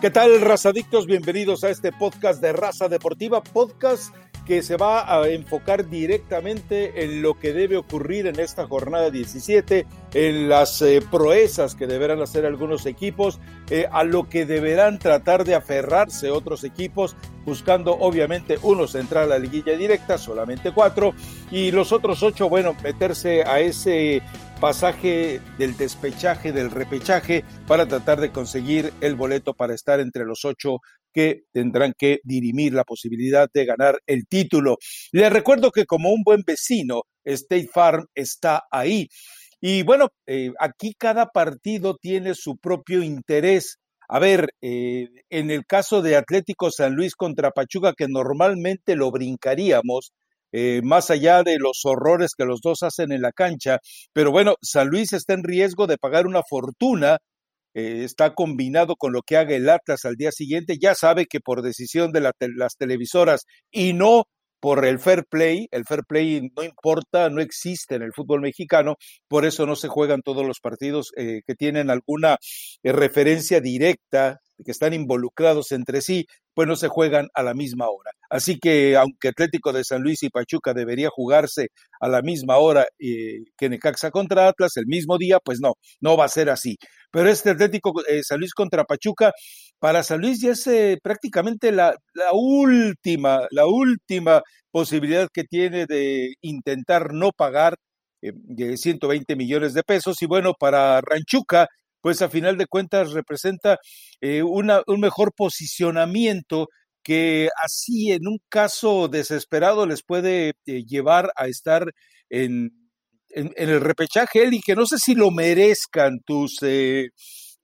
¿Qué tal, razadictos? Bienvenidos a este podcast de Raza Deportiva, podcast que se va a enfocar directamente en lo que debe ocurrir en esta jornada 17, en las eh, proezas que deberán hacer algunos equipos, eh, a lo que deberán tratar de aferrarse otros equipos, buscando obviamente uno entrar a la liguilla directa, solamente cuatro, y los otros ocho, bueno, meterse a ese pasaje del despechaje, del repechaje, para tratar de conseguir el boleto para estar entre los ocho que tendrán que dirimir la posibilidad de ganar el título. Les recuerdo que como un buen vecino, State Farm está ahí. Y bueno, eh, aquí cada partido tiene su propio interés. A ver, eh, en el caso de Atlético San Luis contra Pachuca, que normalmente lo brincaríamos, eh, más allá de los horrores que los dos hacen en la cancha. Pero bueno, San Luis está en riesgo de pagar una fortuna. Eh, está combinado con lo que haga el Atlas al día siguiente. Ya sabe que por decisión de las televisoras y no por el fair play, el fair play no importa, no existe en el fútbol mexicano, por eso no se juegan todos los partidos eh, que tienen alguna referencia directa, que están involucrados entre sí, pues no se juegan a la misma hora. Así que aunque Atlético de San Luis y Pachuca debería jugarse a la misma hora eh, que Necaxa contra Atlas el mismo día, pues no, no va a ser así. Pero este Atlético de eh, San Luis contra Pachuca, para San Luis ya es eh, prácticamente la, la última, la última posibilidad que tiene de intentar no pagar de 120 millones de pesos. Y bueno, para Ranchuca, pues a final de cuentas representa una, un mejor posicionamiento que así en un caso desesperado les puede eh, llevar a estar en, en, el repechaje, y que no sé si lo merezcan tus eh,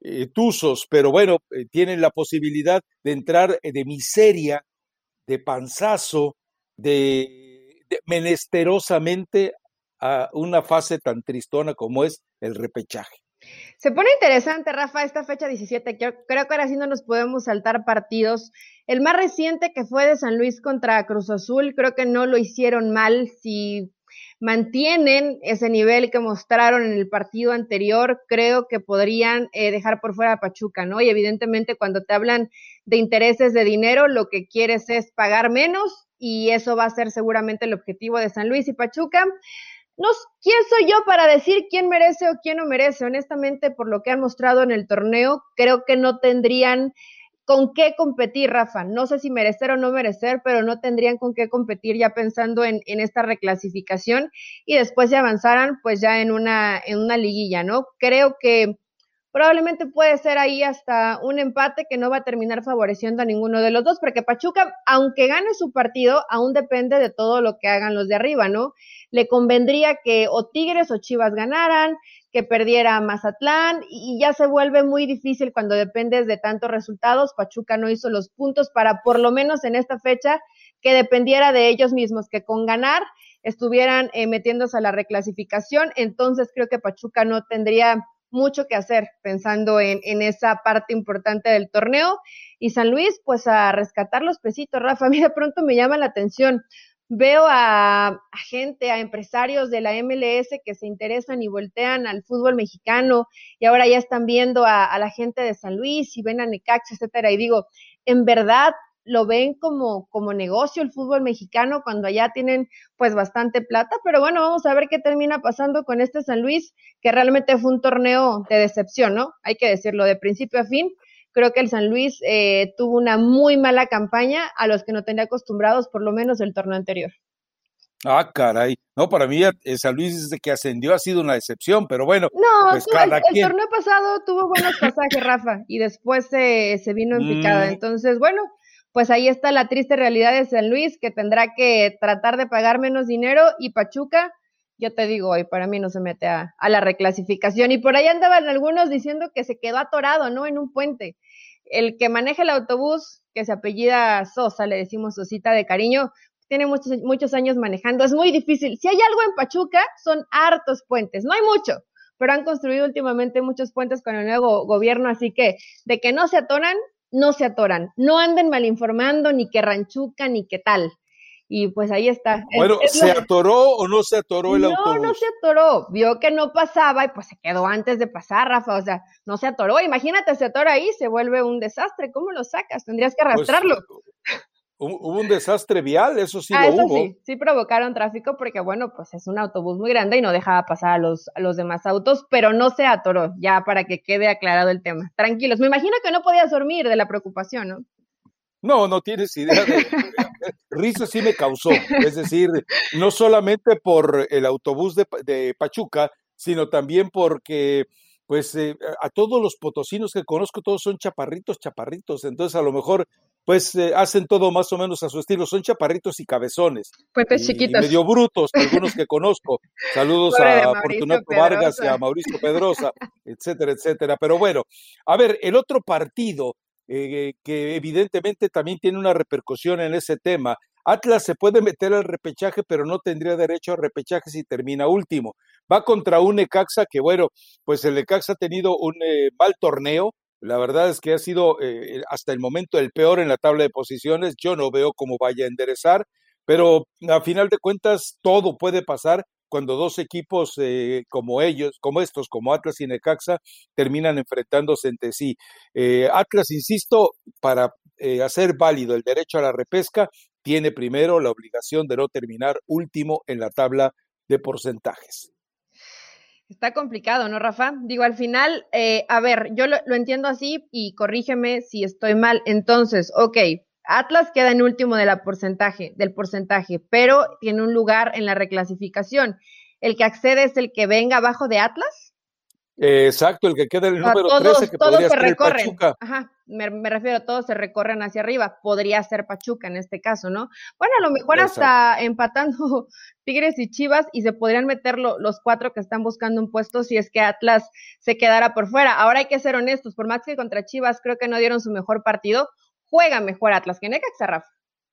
eh tuzos, pero bueno, eh, tienen la posibilidad de entrar de miseria, de panzazo, de, de menesterosamente a una fase tan tristona como es el repechaje. Se pone interesante, Rafa, esta fecha 17. Creo, que ahora sí no nos podemos saltar partidos. El más reciente que fue de San Luis contra Cruz Azul, creo que no lo hicieron mal. Si mantienen ese nivel que mostraron en el partido anterior, creo que podrían eh, dejar por fuera a Pachuca, ¿no? Y evidentemente cuando te hablan de intereses de dinero, lo que quieres es pagar menos y eso va a ser seguramente el objetivo de San Luis y Pachuca no, ¿quién soy yo para decir quién merece o quién no merece? Honestamente, por lo que han mostrado en el torneo, creo que no tendrían con qué competir, Rafa. No sé si merecer o no merecer, pero no tendrían con qué competir ya pensando en, en esta reclasificación y después se avanzaran pues ya en una, en una liguilla, ¿no? Creo que probablemente puede ser ahí hasta un empate que no va a terminar favoreciendo a ninguno de los dos, porque Pachuca, aunque gane su partido, aún depende de todo lo que hagan los de arriba, ¿no? le convendría que o Tigres o Chivas ganaran, que perdiera Mazatlán y ya se vuelve muy difícil cuando dependes de tantos resultados. Pachuca no hizo los puntos para por lo menos en esta fecha que dependiera de ellos mismos, que con ganar estuvieran eh, metiéndose a la reclasificación. Entonces creo que Pachuca no tendría mucho que hacer pensando en, en esa parte importante del torneo. Y San Luis, pues a rescatar los pesitos, Rafa, a mí de pronto me llama la atención veo a, gente, a empresarios de la MLS que se interesan y voltean al fútbol mexicano y ahora ya están viendo a, la gente de San Luis y ven a Necaxa, etcétera, y digo, en verdad lo ven como, como negocio el fútbol mexicano cuando allá tienen pues bastante plata, pero bueno, vamos a ver qué termina pasando con este San Luis, que realmente fue un torneo de decepción, ¿no? Hay que decirlo de principio a fin, Creo que el San Luis eh, tuvo una muy mala campaña a los que no tenía acostumbrados, por lo menos el torneo anterior. Ah, caray. No, para mí San Luis desde que ascendió ha sido una decepción, pero bueno. No, pues el, torneo pasado tuvo buenos pasajes, Rafa, y después se, se vino en picada. Mm. Entonces, bueno, pues ahí está la triste realidad de San Luis, que tendrá que tratar de pagar menos dinero, y Pachuca, yo te digo hoy, para mí no se mete a, la reclasificación. Y por ahí andaban algunos diciendo que se quedó atorado, ¿no? En un puente el que maneja el autobús, que se apellida Sosa, le decimos Sosita de cariño, tiene muchos, muchos años manejando. Es muy difícil. Si hay algo en Pachuca, son hartos puentes. No hay mucho, pero han construido últimamente muchos puentes con el nuevo gobierno, así que de que no se atoran, no se atoran. No anden malinformando ni que ranchuca ni que tal. y pues ahí está. Bueno, ¿se atoró o no se atoró el autobús? No, no se atoró. Vio que no pasaba y pues se quedó antes de pasar, Rafa. O sea, no se atoró. Imagínate, se atora ahí, se vuelve un desastre. ¿Cómo lo sacas? Tendrías que pues, arrastrarlo. Hubo un desastre vial, eso sí ah, lo eso Sí, sí provocaron tráfico porque, bueno, pues es un autobús muy grande y no dejaba pasar a los, a los demás autos, pero no se atoró, ya para que quede aclarado el tema. Tranquilos, me imagino que no podías dormir de la preocupación, ¿no? No, no tienes idea de risa sí me causó. Es decir, no solamente por el autobús de, Pachuca, sino también porque pues eh, a todos los potosinos que conozco, todos son chaparritos, chaparritos. Entonces, a lo mejor, pues eh, hacen todo más o menos a su estilo. Son chaparritos y cabezones. Pues chiquitos. medio brutos, algunos que conozco. Saludos a Fortunato Vargas y a Mauricio Pedrosa, etcétera, etcétera. Pero bueno, a ver, el otro partido eh, que evidentemente también tiene una repercusión en ese tema. Atlas se puede meter al repechaje, pero no tendría derecho a repechaje si termina último. Va contra un Necaxa que, bueno, pues el Necaxa ha tenido un eh, mal torneo. La verdad es que ha sido eh, hasta el momento el peor en la tabla de posiciones. Yo no veo cómo vaya a enderezar, pero a final de cuentas todo puede pasar cuando dos equipos eh, como ellos, como estos, como Atlas y Necaxa, terminan enfrentándose entre sí. Eh, Atlas, insisto, para eh, hacer válido el derecho a la repesca, tiene primero la obligación de no terminar último en la tabla de porcentajes. Está complicado, ¿no, Rafa? Digo, al final, a ver, yo lo, entiendo así y corrígeme si estoy mal. Entonces, ok, Atlas queda en último de la porcentaje, del porcentaje, pero tiene un lugar en la reclasificación. ¿El que accede es el que venga abajo de Atlas? Exacto, el que queda el número 13, que podría ser Pachuca. Ajá, me, refiero, todos se recorren hacia arriba. Podría ser Pachuca en este caso, ¿no? Bueno, a lo mejor hasta empatando Tigres y Chivas y se podrían meter los cuatro que están buscando un puesto si es que Atlas se quedara por fuera. Ahora hay que ser honestos, por más que contra Chivas creo que no dieron su mejor partido, juega mejor Atlas que Necaxa, Rafa.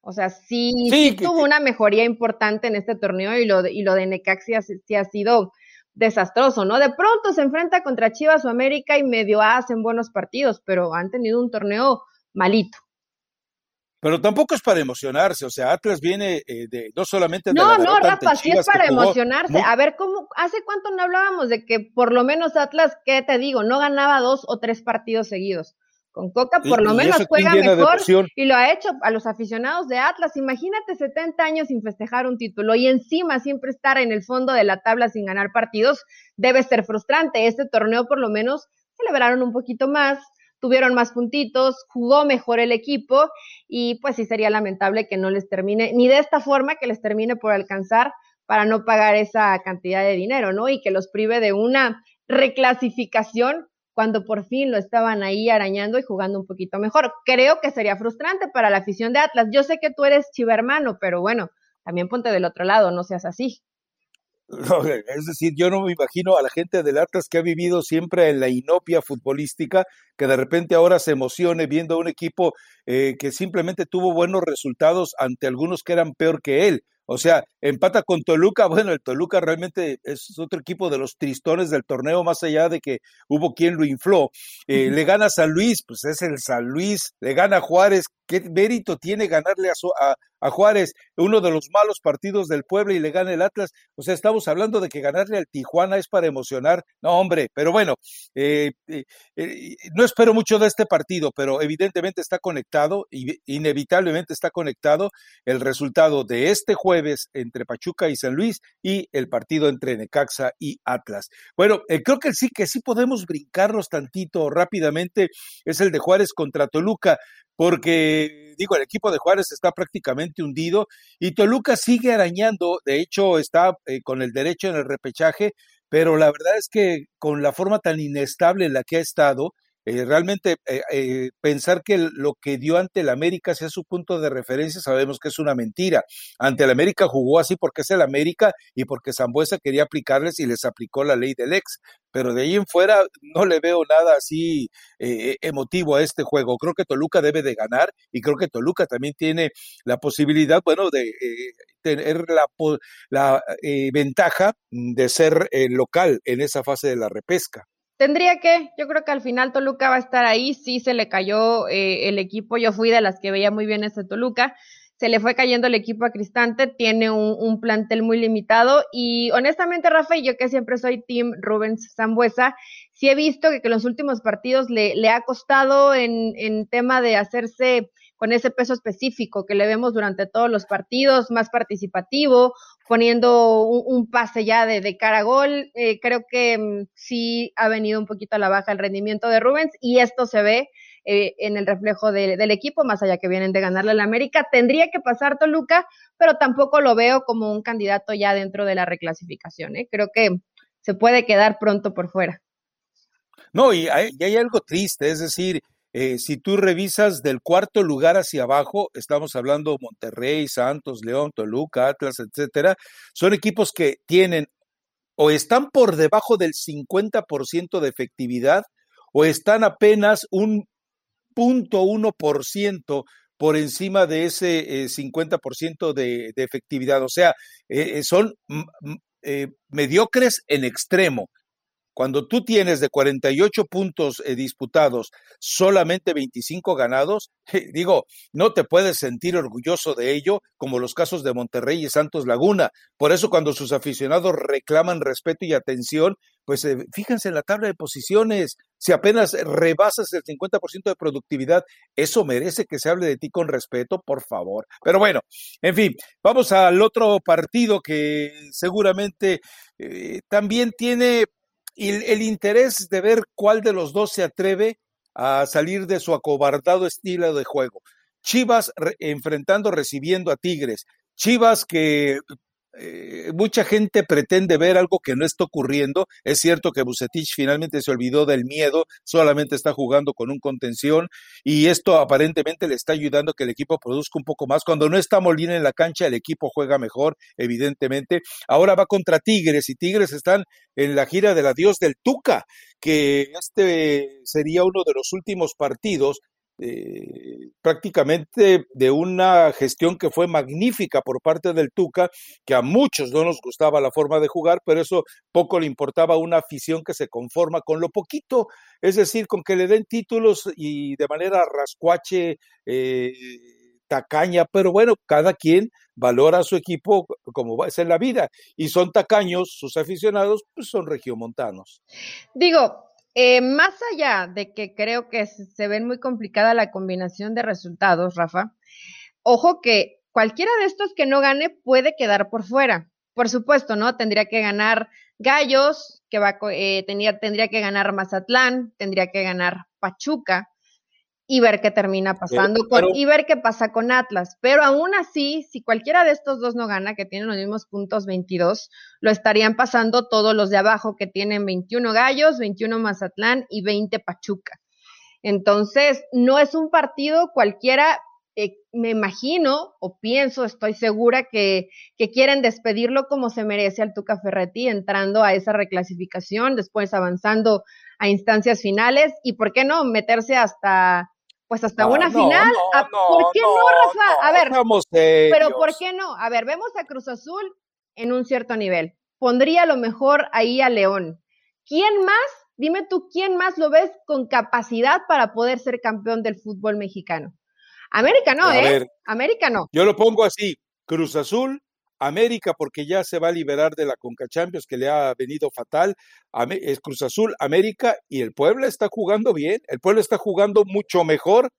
O sea, sí, tuvo una mejoría importante en este torneo y lo de, y lo de Necaxa sí ha sido desastroso, ¿no? De pronto se enfrenta contra Chivas o América y medio hacen buenos partidos, pero han tenido un torneo malito. Pero tampoco es para emocionarse, o sea, Atlas viene eh, de no solamente de No, no, Rafa, sí es para emocionarse. A ver, ¿cómo, hace cuánto no hablábamos de que por lo menos Atlas, ¿qué te digo? No ganaba dos o tres partidos seguidos. Con Coca por lo menos juega mejor y lo ha hecho a los aficionados de Atlas. Imagínate 70 años sin festejar un título y encima siempre estar en el fondo de la tabla sin ganar partidos debe ser frustrante. Este torneo por lo menos celebraron un poquito más, tuvieron más puntitos, jugó mejor el equipo y pues sí sería lamentable que no les termine, ni de esta forma que les termine por alcanzar para no pagar esa cantidad de dinero, ¿no? Y que los prive de una reclasificación cuando por fin lo estaban ahí arañando y jugando un poquito mejor. Creo que sería frustrante para la afición de Atlas. Yo sé que tú eres chivermano, pero bueno, también ponte del otro lado, no seas así. es decir, yo no me imagino a la gente del Atlas que ha vivido siempre en la inopia futbolística, que de repente ahora se emocione viendo a un equipo eh, que simplemente tuvo buenos resultados ante algunos que eran peor que él. O sea, empata con Toluca. Bueno, el Toluca realmente es otro equipo de los tristones del torneo, más allá de que hubo quien lo infló. Eh, le gana San Luis, pues es el San Luis. Le gana Juárez. ¿Qué mérito tiene ganarle a, a Juárez, uno de los malos partidos del pueblo y le gana el Atlas. O sea, estamos hablando de que ganarle al Tijuana es para emocionar. No, hombre, pero bueno, eh, eh, eh, no espero mucho de este partido, pero evidentemente está conectado, y inevitablemente está conectado el resultado de este jueves entre Pachuca y San Luis y el partido entre Necaxa y Atlas. Bueno, creo que sí que sí podemos brincarnos tantito rápidamente, es el de Juárez contra Toluca porque digo, el equipo de Juárez está prácticamente hundido y Toluca sigue arañando, de hecho está eh, con el derecho en el repechaje, pero la verdad es que con la forma tan inestable en la que ha estado, eh, realmente eh, eh, pensar que lo que dio ante el América sea su punto de referencia, sabemos que es una mentira. Ante el América jugó así porque es el América y porque Zambuesa quería aplicarles y les aplicó la ley del ex. Pero de ahí en fuera no le veo nada así emotivo a este juego. Creo que Toluca debe de ganar y creo que Toluca también tiene la posibilidad, bueno, de tener la, la ventaja de ser local en esa fase de la repesca. Tendría que, yo creo que al final Toluca va a estar ahí, sí se le cayó eh, el equipo, yo fui de las que veía muy bien ese Toluca, se le fue cayendo el equipo a Cristante, tiene un, plantel muy limitado y honestamente, Rafa, y yo que siempre soy Team Rubens Zambuesa, sí he visto que, en los últimos partidos le, ha costado en tema de hacerse con ese peso específico que le vemos durante todos los partidos, más participativo, poniendo un, pase ya de, cara a gol. Eh, creo que mm, sí ha venido un poquito a la baja el rendimiento de Rubens y esto se ve eh, en el reflejo del equipo, más allá que vienen de ganarle al América. Tendría que pasar Toluca, pero tampoco lo veo como un candidato ya dentro de la reclasificación. ¿eh? Creo que se puede quedar pronto por fuera. No, y y hay algo triste, es decir, eh, si tú revisas del cuarto lugar hacia abajo, estamos hablando Monterrey, Santos, León, Toluca, Atlas, etcétera, son equipos que tienen o están por debajo del 50% de efectividad o están apenas un punto uno por ciento por encima de ese 50% eh, de, de, efectividad. O sea, eh, son mediocres en extremo. Cuando tú tienes de 48 puntos eh, disputados solamente 25 ganados, digo, no te puedes sentir orgulloso de ello como los casos de Monterrey y Santos Laguna. Por eso cuando sus aficionados reclaman respeto y atención, pues eh, fíjense en la tabla de posiciones. Si apenas rebasas el 50% de productividad, eso merece que se hable de ti con respeto, por favor. Pero bueno, en fin, vamos al otro partido que seguramente eh, también tiene y el interés de ver cuál de los dos se atreve a salir de su acobardado estilo de juego. Chivas enfrentando, recibiendo a Tigres. Chivas que eh, mucha gente pretende ver algo que no está ocurriendo. Es cierto que Bucetich finalmente se olvidó del miedo, solamente está jugando con un contención y esto aparentemente le está ayudando a que el equipo produzca un poco más. Cuando no está Molina en la cancha, el equipo juega mejor, evidentemente. Ahora va contra Tigres y Tigres están en la gira del adiós del Tuca, que este sería uno de los últimos partidos eh, prácticamente de una gestión que fue magnífica por parte del Tuca, que a muchos no nos gustaba la forma de jugar, pero eso poco le importaba a una afición que se conforma con lo poquito, es decir, con que le den títulos y de manera rascuache, eh, tacaña, pero bueno, cada quien valora a su equipo como a ser la vida, y son tacaños, sus aficionados, pues son regiomontanos. Digo, eh, más allá de que creo que se ven muy complicada la combinación de resultados, Rafa, ojo que cualquiera de estos que no gane puede quedar por fuera. Por supuesto, ¿no? Tendría que ganar Gallos, que va, eh, tendría que ganar Mazatlán, tendría que ganar Pachuca, y ver qué termina pasando con, y ver qué pasa con Atlas. Pero aún así, si cualquiera de estos dos no gana, que tienen los mismos puntos 22, lo estarían pasando todos los de abajo que tienen 21 Gallos, 21 Mazatlán y 20 Pachuca. Entonces, no es un partido cualquiera, eh, me imagino o pienso, estoy segura que, que quieren despedirlo como se merece al Tuca Ferretti, entrando a esa reclasificación, después avanzando a instancias finales y, ¿por qué no?, meterse hasta pues hasta una final. Ah, ¿Por qué no, Rafa? a ver, pero ¿por qué no? A ver, vemos a Cruz Azul en un cierto nivel. Pondría lo mejor ahí a León. ¿Quién más? Dime tú, ¿quién más lo ves con capacidad para poder ser campeón del fútbol mexicano? América no, ¿eh? América no. Yo lo pongo así, Cruz Azul, América porque ya se va a liberar de la Conca Champions que le ha venido fatal, es Cruz Azul, América y el Puebla está jugando bien, el Puebla está jugando mucho mejor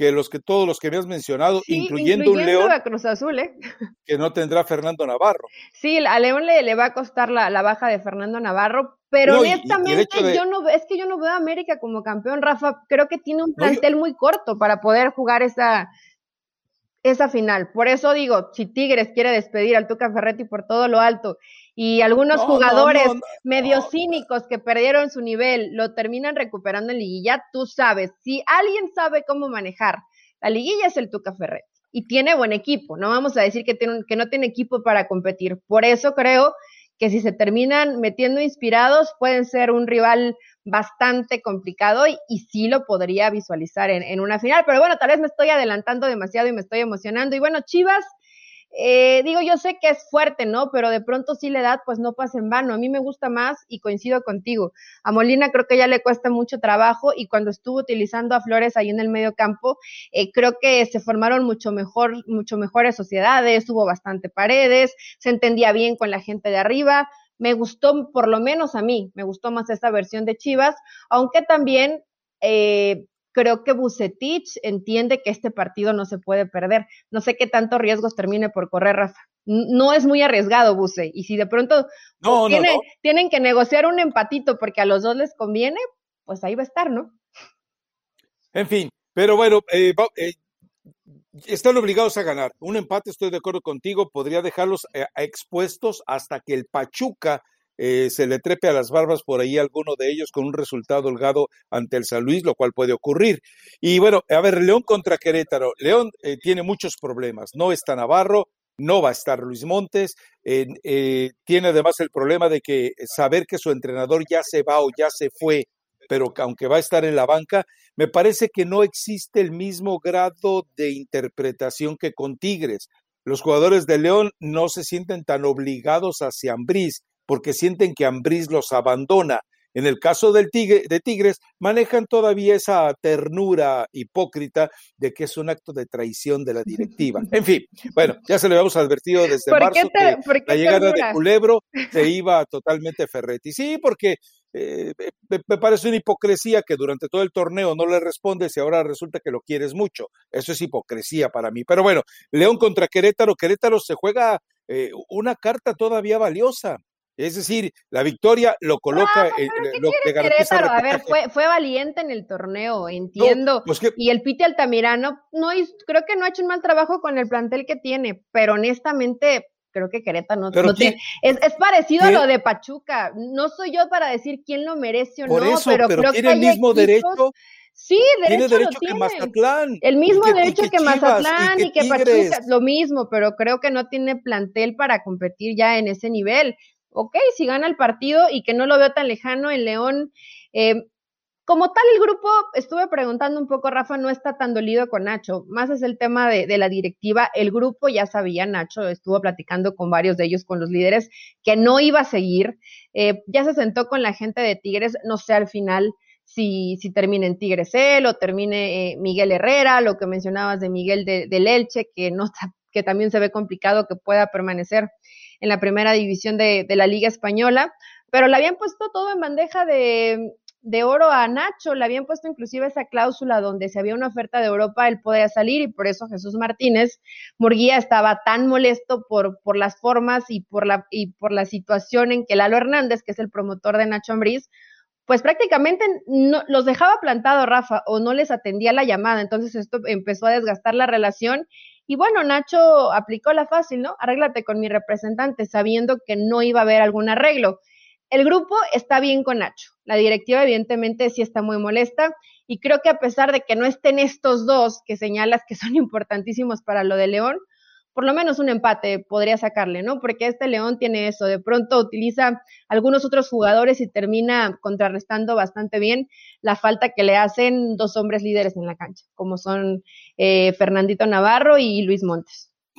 que los que todos los que me has mencionado, incluyendo, un León a Cruz Azul, ¿eh? que no tendrá Fernando Navarro. Sí, a León le, le va a costar la, baja de Fernando Navarro, pero honestamente yo no es que yo no veo a América como campeón, Rafa, creo que tiene un plantel muy corto para poder jugar esa esa final. Por eso digo, si Tigres quiere despedir al Tuca Ferretti por todo lo alto y algunos jugadores medio cínicos que perdieron su nivel lo terminan recuperando en liguilla, tú sabes, si alguien sabe cómo manejar la liguilla es el Tuca Ferretti y tiene buen equipo, no vamos a decir que, tiene, que no tiene equipo para competir. Por eso creo que si se terminan metiendo inspirados pueden ser un rival bastante complicado y, sí lo podría visualizar en, una final. Pero bueno, tal vez me estoy adelantando demasiado y me estoy emocionando. Y bueno, Chivas, eh, digo, yo sé que es fuerte, ¿no? Pero de pronto sí la edad, pues no pasa en vano. A mí me gusta más y coincido contigo. A Molina creo que ya le cuesta mucho trabajo y cuando estuvo utilizando a Flores ahí en el medio campo, eh, creo que se formaron mucho mejor, mucho mejores sociedades, hubo bastante paredes, se entendía bien con la gente de arriba. Me gustó, por lo menos a mí, me gustó más esta versión de Chivas, aunque también eh, creo que Bucetich entiende que este partido no se puede perder. No sé qué tanto riesgos termine por correr, Rafa. No es muy arriesgado, Buce. Y si de pronto tienen que negociar un empatito porque a los dos les conviene, pues ahí va a estar, ¿no? En fin, pero bueno, eh, eh, están obligados a ganar. Un empate, estoy de acuerdo contigo, podría dejarlos eh, expuestos hasta que el Pachuca eh, se le trepe a las barbas por ahí alguno de ellos con un resultado holgado ante el San Luis, lo cual puede ocurrir. Y bueno, a ver, León contra Querétaro. León eh, tiene muchos problemas. No está Navarro, no va a estar Luis Montes. Eh, tiene además el problema de que saber que su entrenador ya se va o ya se fue, pero aunque va a estar en la banca, me parece que no existe el mismo grado de interpretación que con Tigres. Los jugadores de León no se sienten tan obligados hacia Ambriz porque sienten que Ambriz los abandona. En el caso del tigre, de Tigres, manejan todavía esa ternura hipócrita de que es un acto de traición de la directiva. En fin, bueno, ya se le habíamos advertido desde marzo que la llegada de Culebro se iba totalmente Ferretti. Sí, porque eh, me, parece una hipocresía que durante todo el torneo no le respondes y ahora resulta que lo quieres mucho. Eso es hipocresía para mí. Pero bueno, León contra Querétaro. Querétaro se juega eh, una carta todavía valiosa. Es decir, la victoria lo coloca, en lo que garantiza A ver, fue, fue valiente en el torneo, entiendo. Pues y el Piti Altamirano, no, creo que no ha hecho un mal trabajo con el plantel que tiene, pero honestamente creo que Querétaro no, tiene. Es, parecido a lo de Pachuca. No soy yo para decir quién lo merece o no, pero, creo tiene el mismo derecho. Sí, derecho tiene derecho que Mazatlán. El mismo derecho que, Mazatlán y que, Pachuca, lo mismo, pero creo que no tiene plantel para competir ya en ese nivel ok, si gana el partido y que no lo veo tan lejano en León. Eh, como tal, el grupo, estuve preguntando un poco, Rafa, no está tan dolido con Nacho, más es el tema de, la directiva. El grupo ya sabía, Nacho estuvo platicando con varios de ellos, con los líderes, que no iba a seguir. Eh, ya se sentó con la gente de Tigres, no sé al final si, si termine en Tigres él o termine eh, Miguel Herrera, lo que mencionabas de Miguel de, del Elche, que, no, también se ve complicado que pueda permanecer en la primera división de, la Liga Española, pero le habían puesto todo en bandeja de, oro a Nacho, le habían puesto inclusive esa cláusula donde si había una oferta de Europa él podía salir y por eso Jesús Martínez Murguía estaba tan molesto por, por las formas y por la, y por la situación en que Lalo Hernández, que es el promotor de Nacho Ambriz, pues prácticamente no, los dejaba plantado Rafa o no les atendía la llamada, entonces esto empezó a desgastar la relación y bueno, Nacho aplicó la fácil, ¿no? Arréglate con mi representante, sabiendo que no iba a haber algún arreglo. El grupo está bien con Nacho. La directiva, evidentemente, sí está muy molesta. Y creo que a pesar de que no estén estos dos que señalas que son importantísimos para lo de León, por lo menos un empate podría sacarle, ¿no? Porque este León tiene eso, de pronto utiliza algunos otros jugadores y termina contrarrestando bastante bien la falta que le hacen dos hombres líderes en la cancha, como son eh, Fernandito Navarro y Luis Montes.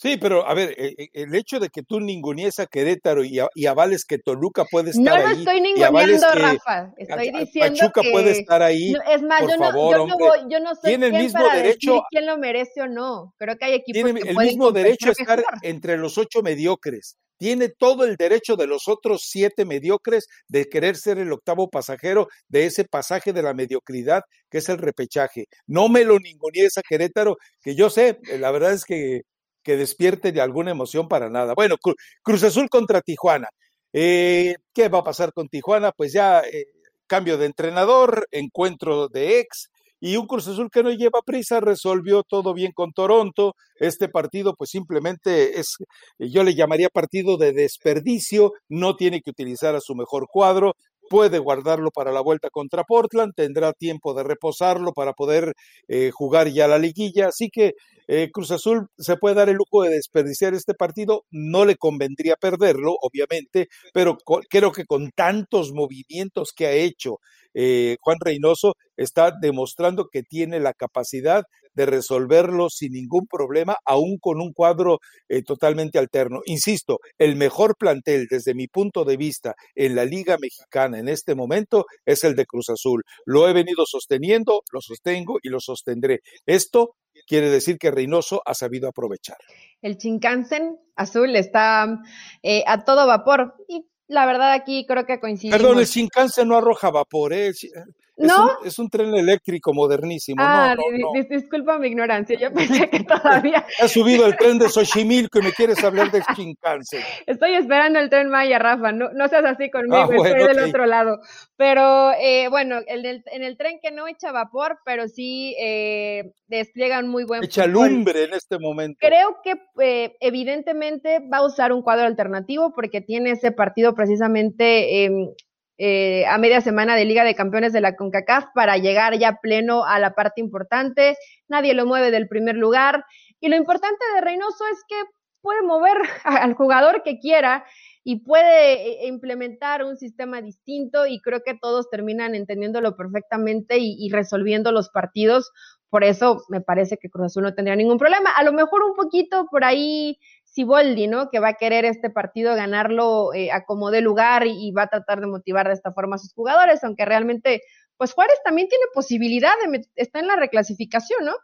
Sí, pero a ver, eh, eh, el hecho de que tú ningunees a Querétaro y, avales que Toluca puede estar ahí. No lo estoy ninguneando, Rafa. Estoy diciendo Pachuca puede estar ahí. es más, yo, no, yo, no voy, yo no soy tiene el mismo para derecho, decir quién lo merece o no. Creo que hay equipos tiene que el mismo derecho a estar entre los ocho mediocres tiene todo el derecho de los otros siete mediocres de querer ser el octavo pasajero de ese pasaje de la mediocridad que es el repechaje. No me lo ningunees a Querétaro, que yo sé, la verdad es que, que despierte de alguna emoción para nada. Bueno, Cruz Azul contra Tijuana. Eh, ¿Qué va a pasar con Tijuana? Pues ya eh, cambio de entrenador, encuentro de ex, y un Cruz Azul que no lleva prisa resolvió todo bien con Toronto. Este partido pues simplemente es, yo le llamaría partido de desperdicio, no tiene que utilizar a su mejor cuadro, puede guardarlo para la vuelta contra Portland, tendrá tiempo de reposarlo para poder eh, jugar ya la liguilla, así que eh, Cruz Azul se puede dar el lujo de desperdiciar este partido, no le convendría perderlo, obviamente, pero creo que con tantos movimientos que ha hecho eh, Juan Reynoso, está demostrando que tiene la capacidad de resolverlo sin ningún problema, aún con un cuadro eh, totalmente alterno. Insisto, el mejor plantel desde mi punto de vista en la Liga Mexicana en este momento es el de Cruz Azul. Lo he venido sosteniendo, lo sostengo y lo sostendré. Esto quiere decir que Reynoso ha sabido aprovechar. El Chincansen azul está eh, a todo vapor y la verdad aquí creo que coincidimos. Perdón, el Shinkansen no arroja vapor, ¿eh? ¿No? Es un, tren eléctrico modernísimo. Ah, disculpa mi ignorancia, yo pensé que todavía. Ha subido el tren de Xochimilco y me quieres hablar de Shinkansen. Estoy esperando el tren Maya, Rafa, no, no seas así conmigo, ah, estoy del otro lado. Pero eh, bueno, el en el tren que no echa vapor, pero sí eh, despliega un muy buen. Echa lumbre en este momento. Creo que eh, evidentemente va a usar un cuadro alternativo porque tiene ese partido precisamente eh, a media semana de Liga de Campeones de la CONCACAF para llegar ya pleno a la parte importante. Nadie lo mueve del primer lugar. Y lo importante de Reynoso es que puede mover al jugador que quiera y puede eh, implementar un sistema distinto y creo que todos terminan entendiéndolo perfectamente y, y resolviendo los partidos. Por eso me parece que Cruz Azul no tendría ningún problema. A lo mejor un poquito por ahí Siboldi, ¿no? Que va a querer este partido ganarlo eh, a como de lugar y, va a tratar de motivar de esta forma a sus jugadores, aunque realmente, pues Juárez también tiene posibilidad de, está en la reclasificación, ¿no?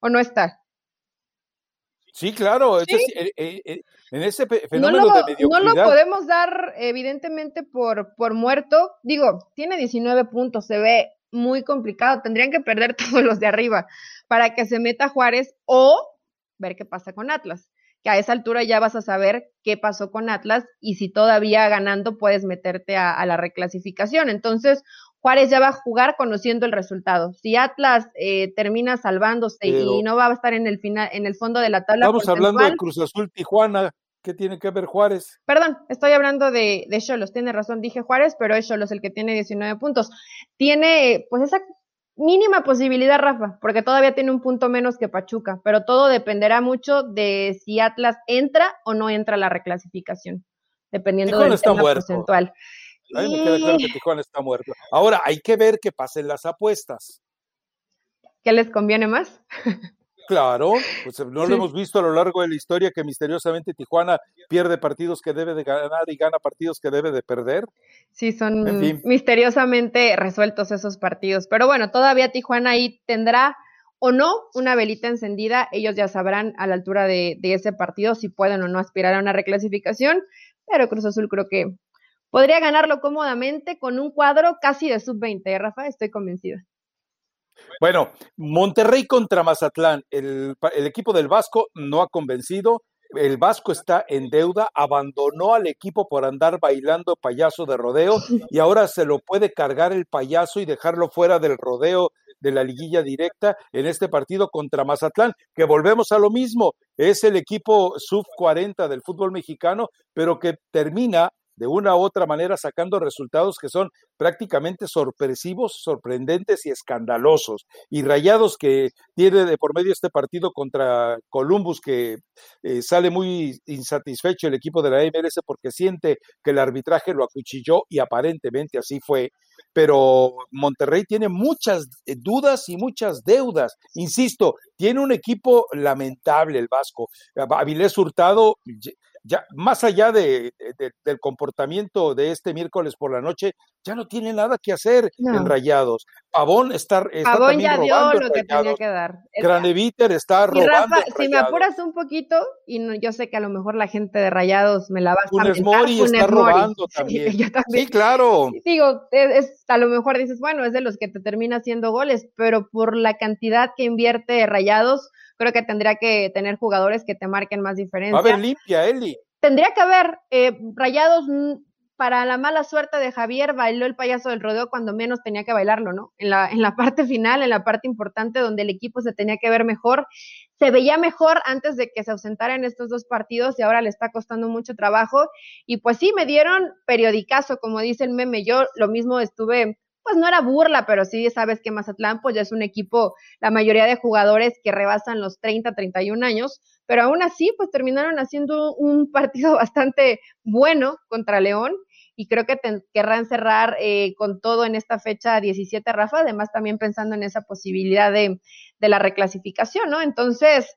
¿O no está? Sí, claro, eh, eh, en ese fenómeno no lo, de No lo podemos dar, evidentemente, por, por muerto. Digo, tiene 19 puntos, se ve muy complicado. Tendrían que perder todos los de arriba para que se meta Juárez o ver qué pasa con Atlas que a esa altura ya vas a saber qué pasó con Atlas y si todavía ganando puedes meterte a, la reclasificación. Entonces, Juárez ya va a jugar conociendo el resultado. Si Atlas eh, termina salvándose y no va a estar en el final, en el fondo de la tabla. Estamos hablando de Cruz Azul Tijuana. ¿Qué tiene que ver Juárez? Perdón, estoy hablando de, de Cholos, tiene razón, dije Juárez, pero es Cholos el que tiene 19 puntos. Tiene pues esa mínima posibilidad, Rafa, porque todavía tiene un punto menos que Pachuca, pero todo dependerá mucho de si Atlas entra o no entra a la reclasificación, dependiendo del tema porcentual. A mí me queda claro que Tijuana está muerto. Ahora, hay que ver qué pasen las apuestas. ¿Qué les conviene más? Claro, pues no lo hemos visto a lo largo de la historia que misteriosamente Tijuana pierde partidos que debe de ganar y gana partidos que debe de perder. Sí, son misteriosamente resueltos esos partidos. Pero bueno, todavía Tijuana ahí tendrá o no una velita encendida. Ellos ya sabrán a la altura de, de ese partido si pueden o no aspirar a una reclasificación. Pero Cruz Azul creo que podría ganarlo cómodamente con un cuadro casi de sub-20, Rafa, estoy convencida. Bueno, Monterrey contra Mazatlán. El, equipo del Vasco no ha convencido. El Vasco está en deuda, abandonó al equipo por andar bailando payaso de rodeo y ahora se lo puede cargar el payaso y dejarlo fuera del rodeo de la liguilla directa en este partido contra Mazatlán, que volvemos a lo mismo, es el equipo sub 40 del fútbol mexicano, pero que termina de una u otra manera sacando resultados que son prácticamente sorpresivos, sorprendentes y escandalosos. Y Rayados que tiene de por medio este partido contra Columbus que eh, sale muy insatisfecho el equipo de la MLS porque siente que el arbitraje lo acuchilló y aparentemente así fue. Pero Monterrey tiene muchas eh, dudas y muchas deudas. Insisto, tiene un equipo lamentable el Vasco. Avilés Hurtado ya más allá de, del comportamiento de este miércoles por la noche, ya no tiene nada que hacer en Rayados. Pavón está, está Pavón ya dio lo que tenía que dar. Graneviter está robando. Rafa, si me apuras un poquito, y yo sé que a lo mejor la gente de Rayados me la va a Funes Mori está robando también. Sí, claro. Digo, es, a lo mejor dices, bueno, es de los que te termina haciendo goles, pero por la cantidad que invierte Rayados, creo que tendría que tener jugadores que te marquen más diferencia. A ver, limpia, Eli. Tendría que haber, eh, Rayados para la mala suerte de Javier, bailó el payaso del rodeo cuando menos tenía que bailarlo, ¿no? En la, en la parte final, en la parte importante donde el equipo se tenía que ver mejor. Se veía mejor antes de que se ausentara en estos dos partidos y ahora le está costando mucho trabajo. Y pues sí, me dieron periodicazo, como dice el meme. Yo lo mismo estuve pues no era burla, pero sí sabes que Mazatlán pues ya es un equipo, la mayoría de jugadores que rebasan los 30, 31 años, pero aún así pues terminaron haciendo un partido bastante bueno contra León y creo que querrán cerrar eh, con todo en esta fecha 17, Rafa, además también pensando en esa posibilidad de, de la reclasificación, ¿no? Entonces,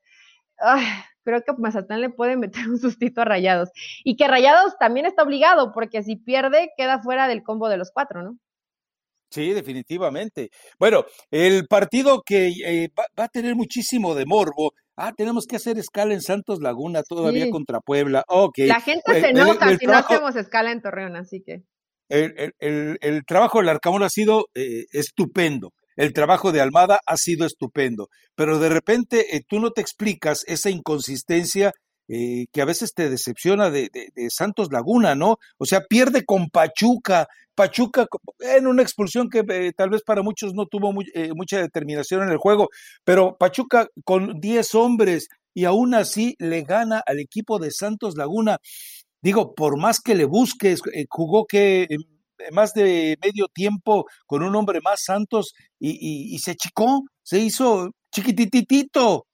creo que Mazatlán le puede meter un sustito a Rayados y que Rayados también está obligado porque si pierde queda fuera del combo de los cuatro, ¿no? Sí, definitivamente. Bueno, el partido que eh, va, a tener muchísimo de morbo. Ah, tenemos que hacer escala en Santos Laguna todavía contra Puebla. Okay. La gente se nota si no hacemos escala en Torreón, así que. El, el, el trabajo del Arcamón ha sido eh, estupendo. El trabajo de Almada ha sido estupendo. Pero de repente eh, tú no te explicas esa inconsistencia eh, que a veces te decepciona de, Santos Laguna, ¿no? O sea, pierde con Pachuca, Pachuca en una expulsión que eh, tal vez para muchos no tuvo eh, mucha determinación en el juego, pero Pachuca con 10 hombres y aún así le gana al equipo de Santos Laguna. Digo, por más que le busques, jugó que más de medio tiempo con un hombre más Santos y, y se achicó, se hizo chiquititito.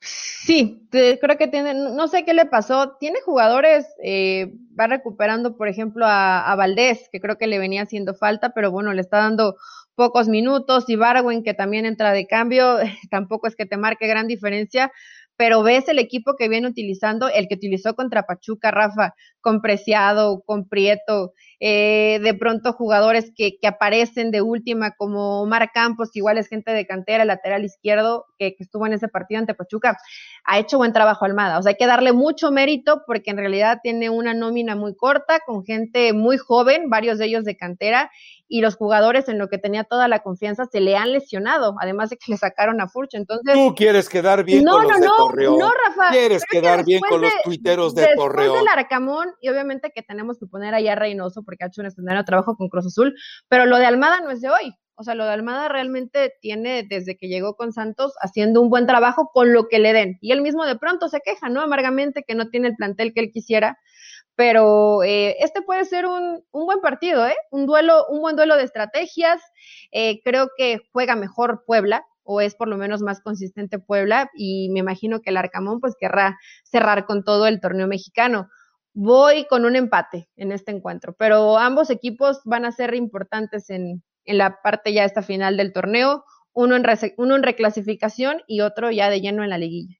Sí, creo que tiene, no sé qué le pasó, tiene jugadores, eh, va recuperando, por ejemplo, a, a, Valdés, que creo que le venía haciendo falta, pero bueno, le está dando pocos minutos, y Barwin, que también entra de cambio, tampoco es que te marque gran diferencia, pero ves el equipo que viene utilizando, el que utilizó contra Pachuca, Rafa, con Preciado, con Prieto, eh, de pronto jugadores que, que, aparecen de última, como Omar Campos, que igual es gente de cantera, lateral izquierdo, que, que, estuvo en ese partido ante Pachuca, ha hecho buen trabajo Almada. O sea, hay que darle mucho mérito porque en realidad tiene una nómina muy corta, con gente muy joven, varios de ellos de cantera, y los jugadores en lo que tenía toda la confianza se le han lesionado, además de que le sacaron a Furch. Entonces, tú quieres quedar bien con los de Torreón. No, Rafa. Quieres quedar bien con los tuiteros de Torreón. Después del Arcamón, y obviamente que tenemos que poner allá a Reynoso porque ha hecho un extraordinario trabajo con Cruz Azul, pero lo de Almada no es de hoy. O sea, lo de Almada realmente tiene desde que llegó con Santos haciendo un buen trabajo con lo que le den. Y él mismo de pronto se queja, ¿no? Amargamente que no tiene el plantel que él quisiera pero eh, este puede ser un, un, buen partido, ¿eh? Un duelo, un buen duelo de estrategias. Eh, creo que juega mejor Puebla, o es por lo menos más consistente Puebla, y me imagino que el Arcamón pues querrá cerrar con todo el torneo mexicano. Voy con un empate en este encuentro, pero ambos equipos van a ser importantes en, la parte ya esta final del torneo, uno en, uno en reclasificación y otro ya de lleno en la liguilla.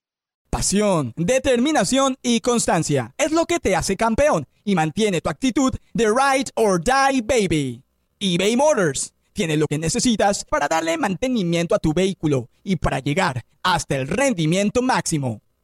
Pasión, determinación y constancia es lo que te hace campeón y mantiene tu actitud de ride or die baby. eBay Motors tiene lo que necesitas para darle mantenimiento a tu vehículo y para llegar hasta el rendimiento máximo.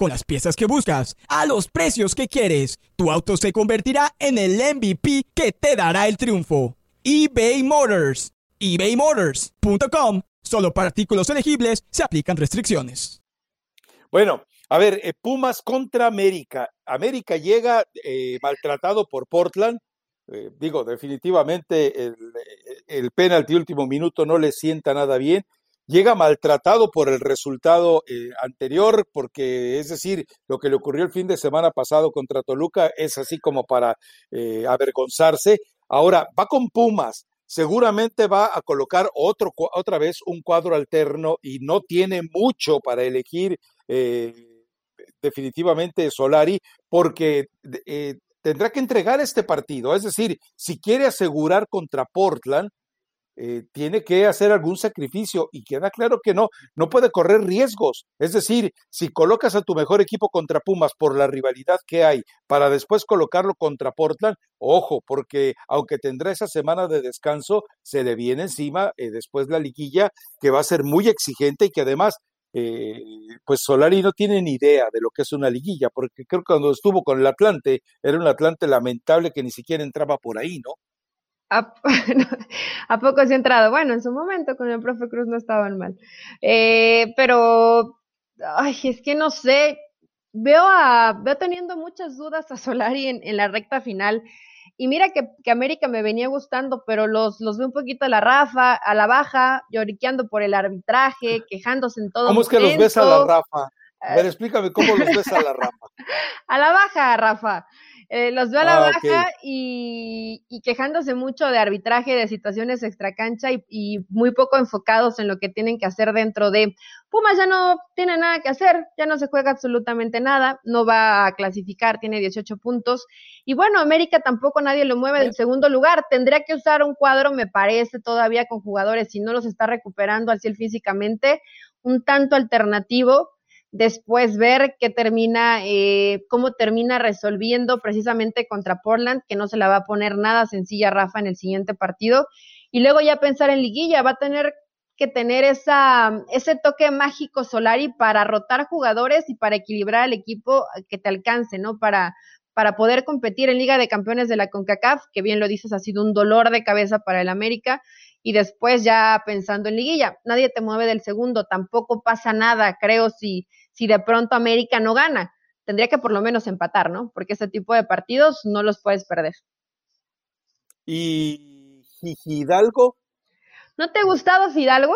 Con las piezas que buscas, a los precios que quieres, tu auto se convertirá en el MVP que te dará el triunfo. eBay Motors. ebaymotors.com Solo para artículos elegibles se aplican restricciones. Bueno, a ver, eh, Pumas contra América. América llega eh, maltratado por Portland. Eh, digo, definitivamente el, el penalti último minuto no le sienta nada bien. Llega maltratado por el resultado anterior, porque es decir, lo que le ocurrió el fin de semana pasado contra Toluca es así como para avergonzarse. Ahora, va con Pumas, seguramente va a colocar otro, otra vez un cuadro alterno y no tiene mucho para elegir eh, definitivamente Solari porque eh, tendrá que entregar este partido. Es decir, si quiere asegurar contra Portland, eh, tiene que hacer algún sacrificio y queda claro que no, no puede correr riesgos. Es decir, si colocas a tu mejor equipo contra Pumas por la rivalidad que hay para después colocarlo contra Portland, ojo, porque aunque tendrá esa semana de descanso, se le viene encima eh, después la liguilla que va a ser muy exigente y que además eh, pues Solari no tiene ni idea de lo que es una liguilla, porque creo que cuando estuvo con el Atlante era un Atlante lamentable que ni siquiera entraba por ahí, ¿no? ¿A, poco se ha entrado? Bueno, en su momento con el profe Cruz no estaban mal. Eh, pero, ay, es que no sé, veo, a, veo teniendo muchas dudas a Solari en, la recta final. Y mira que, que, América me venía gustando, pero los, los veo un poquito a la Rafa, a la baja, lloriqueando por el arbitraje, quejándose en todo. ¿Cómo es que los ves a la Rafa? A ver, explícame cómo los ves a la Rafa. a la baja, Rafa. Eh, los veo a la ah, baja y, quejándose mucho de arbitraje, de situaciones extracancha y, y muy poco enfocados en lo que tienen que hacer dentro de Pumas ya no tiene nada que hacer, ya no se juega absolutamente nada, no va a clasificar, tiene 18 puntos. Y bueno, América tampoco nadie lo mueve del segundo lugar. Tendría que usar un cuadro, me parece, todavía con jugadores, si no los está recuperando al cielo físicamente, un tanto alternativo después ver qué termina, eh, cómo termina resolviendo precisamente contra Portland, que no se la va a poner nada sencilla Rafa en el siguiente partido, y luego ya pensar en liguilla, va a tener que tener esa, ese toque mágico Solari para rotar jugadores y para equilibrar al equipo que te alcance, ¿no? Para, para poder competir en Liga de Campeones de la CONCACAF, que bien lo dices, ha sido un dolor de cabeza para el América, y después ya pensando en liguilla, nadie te mueve del segundo, tampoco pasa nada, creo, si, si de pronto América no gana. Tendría que por lo menos empatar, ¿no? Porque ese tipo de partidos no los puedes perder. ¿Y Fidalgo? ¿No te ha gustado Fidalgo?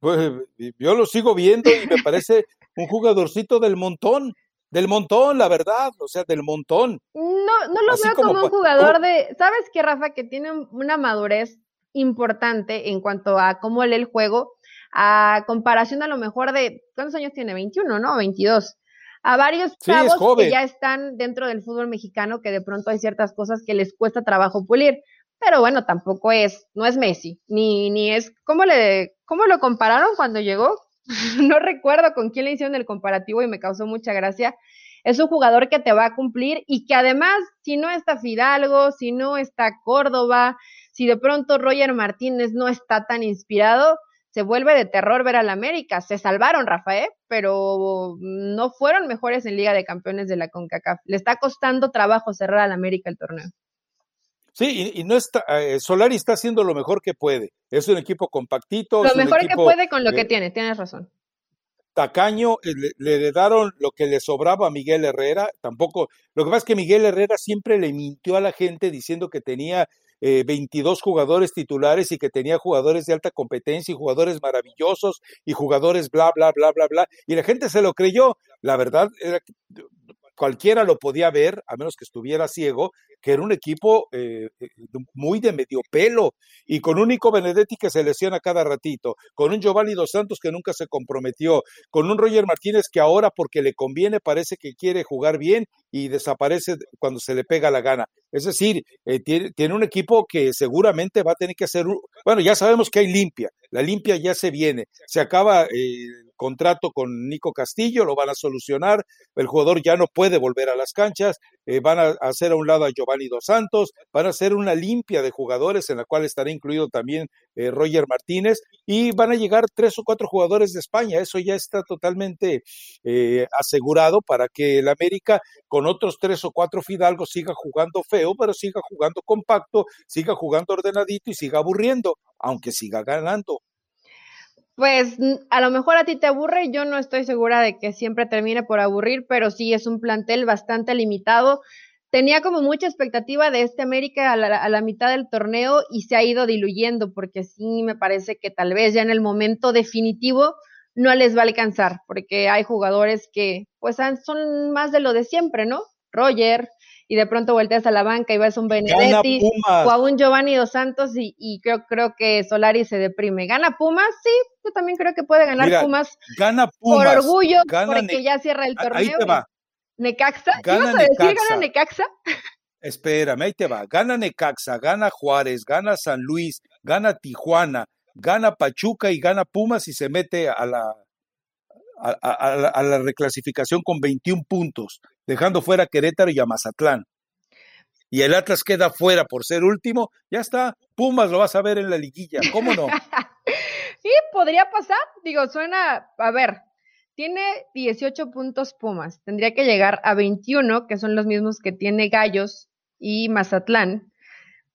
Pues yo lo sigo viendo y me parece un jugadorcito del montón, del montón, la verdad, o sea, del montón. No, no lo veo como, un jugador de, ¿sabes qué, Rafa? Que tiene una madurez importante en cuanto a cómo lee el juego a comparación a lo mejor de, ¿cuántos años tiene? 21, ¿no? 22. A varios chavos que ya están dentro del fútbol mexicano que de pronto hay ciertas cosas que les cuesta trabajo pulir. Pero bueno, tampoco es, no es Messi, ni, ni es, ¿cómo le, cómo lo compararon cuando llegó? no recuerdo con quién le hicieron el comparativo y me causó mucha gracia. Es un jugador que te va a cumplir y que además, si no está Fidalgo, si no está Córdoba, si de pronto Roger Martínez no está tan inspirado, se vuelve de terror ver al América. Se salvaron, Rafael, pero no fueron mejores en Liga de Campeones de la CONCACAF. Le está costando trabajo cerrar al América el torneo. Sí, y, no está, eh, Solari está haciendo lo mejor que puede. Es un equipo compactito. Lo mejor que puede con lo que tiene, tienes razón. Tacaño, eh, le, le, daron lo que le sobraba a Miguel Herrera, tampoco, lo que pasa es que Miguel Herrera siempre le mintió a la gente diciendo que tenía 22 eh, jugadores titulares y que tenía jugadores de alta competencia y jugadores maravillosos y jugadores bla, bla, bla, bla, bla. Y la gente se lo creyó. La verdad era cualquiera lo podía ver, a menos que estuviera ciego, que era un equipo eh, eh, muy de medio pelo y con un Nico Benedetti que se lesiona cada ratito, con un Giovanni Dos Santos que nunca se comprometió, con un Roger Martínez que ahora porque le conviene parece que quiere jugar bien y desaparece cuando se le pega la gana. Es decir, eh, tiene, un equipo que seguramente va a tener que hacer, bueno, ya sabemos que hay limpia, la limpia ya se viene, se acaba el contrato con Nico Castillo, lo van a solucionar, el jugador ya no puede volver a las canchas, van a hacer a un lado a Giovanni Dos Santos, van a hacer una limpia de jugadores en la cual estará incluido también eh, Roger Martínez y van a llegar tres o cuatro jugadores de España. Eso ya está totalmente eh, asegurado para que el América con otros tres o cuatro Fidalgos siga jugando feo, pero siga jugando compacto, siga jugando ordenadito y siga aburriendo, aunque siga ganando. Pues a lo mejor a ti te aburre, yo no estoy segura de que siempre termine por aburrir, pero sí es un plantel bastante limitado tenía como mucha expectativa de este América a la, mitad del torneo y se ha ido diluyendo porque sí me parece que tal vez ya en el momento definitivo no les va a alcanzar porque hay jugadores que pues son más de lo de siempre, ¿no? Roger y de pronto volteas a la banca y ves un Benedetti o a un Giovanni Dos Santos y, creo, creo que Solari se deprime. ¿Gana Pumas? Sí, yo también creo que puede ganar Pumas. Gana Pumas. Por orgullo, porque ya cierra el torneo. Ahí te va. Necaxa. Gana ¿Ibas a decir gana Necaxa? Espérame, ahí te va. Gana Necaxa, gana Juárez, gana San Luis, gana Tijuana, gana Pachuca y gana Pumas y se mete a la, a, la, reclasificación con 21 puntos, dejando fuera a Querétaro y a Mazatlán. Y el Atlas queda fuera por ser último, ya está, Pumas lo vas a ver en la liguilla, ¿cómo no? sí, podría pasar, digo, suena, a ver, tiene 18 puntos Pumas, tendría que llegar a 21, que son los mismos que tiene Gallos y Mazatlán,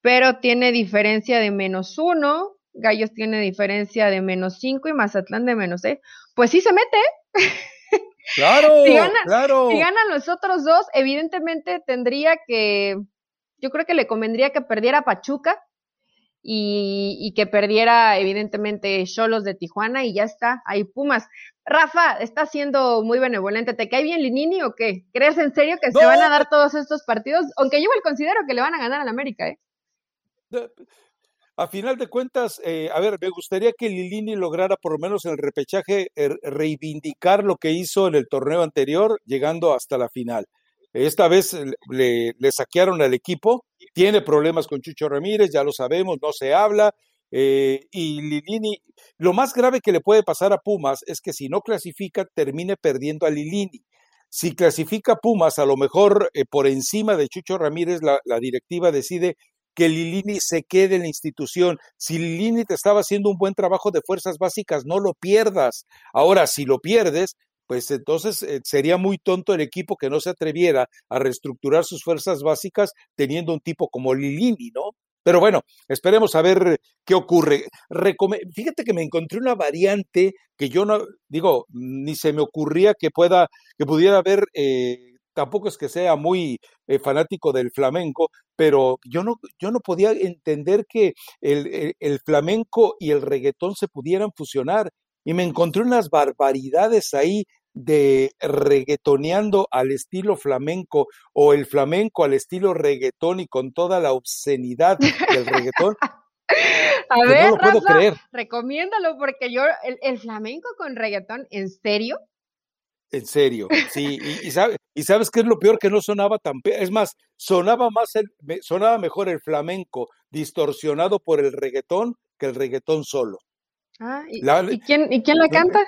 pero tiene diferencia de menos uno, Gallos tiene diferencia de menos cinco y Mazatlán de menos seis. Pues sí se mete. Claro, si ganan, claro. Si ganan los otros dos, evidentemente tendría que, yo creo que le convendría que perdiera Pachuca y, y que perdiera evidentemente Cholos de Tijuana y ya está, ahí Pumas. Rafa, está siendo muy benevolente. ¿Te cae bien Linini o qué? ¿Crees en serio que se van a dar todos estos partidos? Aunque yo igual considero que le van a ganar al América, ¿eh? A final de cuentas, eh, a ver, me gustaría que Lilini lograra por lo menos en el repechaje er, reivindicar lo que hizo en el torneo anterior, llegando hasta la final. Esta vez le, le saquearon al equipo, tiene problemas con Chucho Ramírez, ya lo sabemos, no se habla, eh, y Lilini, lo más grave que le puede pasar a Pumas es que si no clasifica, termine perdiendo a Lilini. Si clasifica Pumas, a lo mejor eh, por encima de Chucho Ramírez, la, directiva decide que Lilini se quede en la institución. Si Lilini te estaba haciendo un buen trabajo de fuerzas básicas, no lo pierdas. Ahora, si lo pierdes, pues entonces eh, sería muy tonto el equipo que no se atreviera a reestructurar sus fuerzas básicas teniendo un tipo como Lilini, ¿no? Pero bueno, esperemos a ver qué ocurre. Fíjate que me encontré una variante que yo no, digo, ni se me ocurría que pueda, que pudiera haber, eh, tampoco es que sea muy eh, fanático del flamenco, pero yo no, yo no podía entender que el, el flamenco y el reggaetón se pudieran fusionar. Y me encontré unas barbaridades ahí de reggaetoneando al estilo flamenco o el flamenco al estilo reggaetón y con toda la obscenidad del reggaetón. A ver, no lo puedo creer. recomiéndalo porque yo, el, flamenco con reggaetón, ¿en serio? En serio, sí, y, y, y, sabes qué es lo peor que no sonaba tan, es más, sonaba más el, sonaba mejor el flamenco distorsionado por el reggaetón que el reggaetón solo. Ah, ¿y, quién, ¿y quién la canta?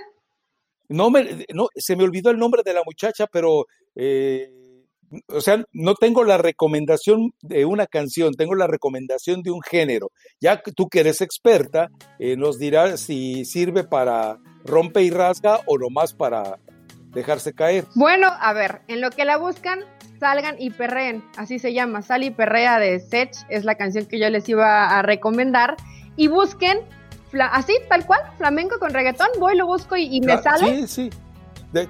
No, me, no, se me olvidó el nombre de la muchacha, pero, eh, o sea, no tengo la recomendación de una canción, tengo la recomendación de un género. Ya tú que eres experta, eh, nos dirás si sirve para rompe y rasga o nomás para dejarse caer. Bueno, a ver, en lo que la buscan, salgan y perreen, así se llama, Sal y perrea de Sech, es la canción que yo les iba a recomendar, y busquen así, tal cual, flamenco con reggaetón, voy, lo busco y, me sale. Sí, sí,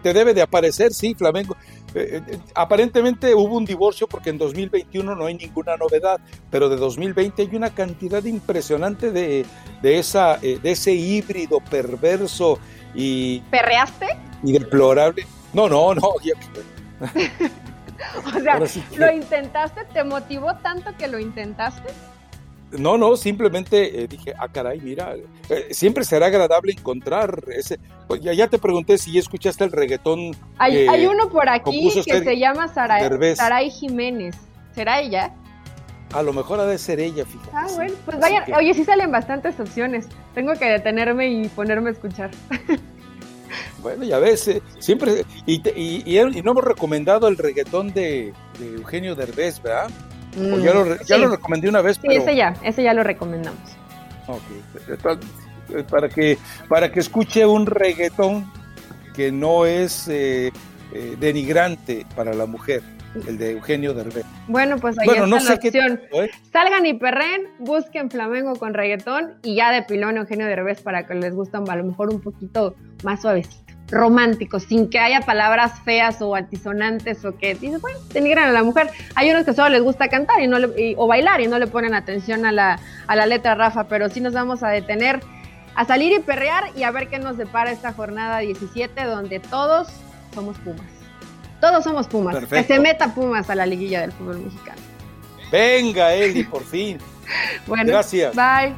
te debe de aparecer, sí, flamenco. Eh, eh, aparentemente hubo un divorcio porque en 2021 no hay ninguna novedad, pero de 2020 hay una cantidad impresionante de, de, esa, eh, de ese híbrido perverso y... ¿Perreaste? Y deplorable. No, no, no. o sea, ¿lo intentaste? ¿Te motivó tanto que lo intentaste? No, no, simplemente eh, dije, ah, caray, mira, eh, siempre será agradable encontrar ese. Pues, ya, ya te pregunté si ya escuchaste el reggaetón. Hay, hay uno por aquí que se llama Saray, Jiménez. ¿Será ella? A lo mejor ha de ser ella, fíjate. Ah, bueno, pues vaya, oye, sí salen bastantes opciones. Tengo que detenerme y ponerme a escuchar. Bueno, ya ves, eh, siempre. Y, y, y, no hemos recomendado el reggaetón de, de Eugenio Derbez, ¿verdad? Mm, ya, lo, ya lo, recomendé una vez. Sí, ese ya, ese ya lo recomendamos. Ok, para que, para que escuche un reggaetón que no es eh, eh, denigrante para la mujer, el de Eugenio Derbez. Bueno, pues ahí está la opción. Salgan y perren, busquen flamenco con reggaetón y ya de pilón Eugenio Derbez para que les guste a lo mejor un poquito más suavecito romántico, sin que haya palabras feas o antisonantes o que dices, bueno, denigran a la mujer. Hay unos que solo les gusta cantar y no o bailar y no le ponen atención a la, a la letra Rafa, pero sí nos vamos a detener a salir y perrear y a ver qué nos depara esta jornada 17 donde todos somos Pumas. Todos somos Pumas. Que se meta Pumas a la liguilla del fútbol mexicano. Venga, Eli, por fin. bueno, gracias. Bye.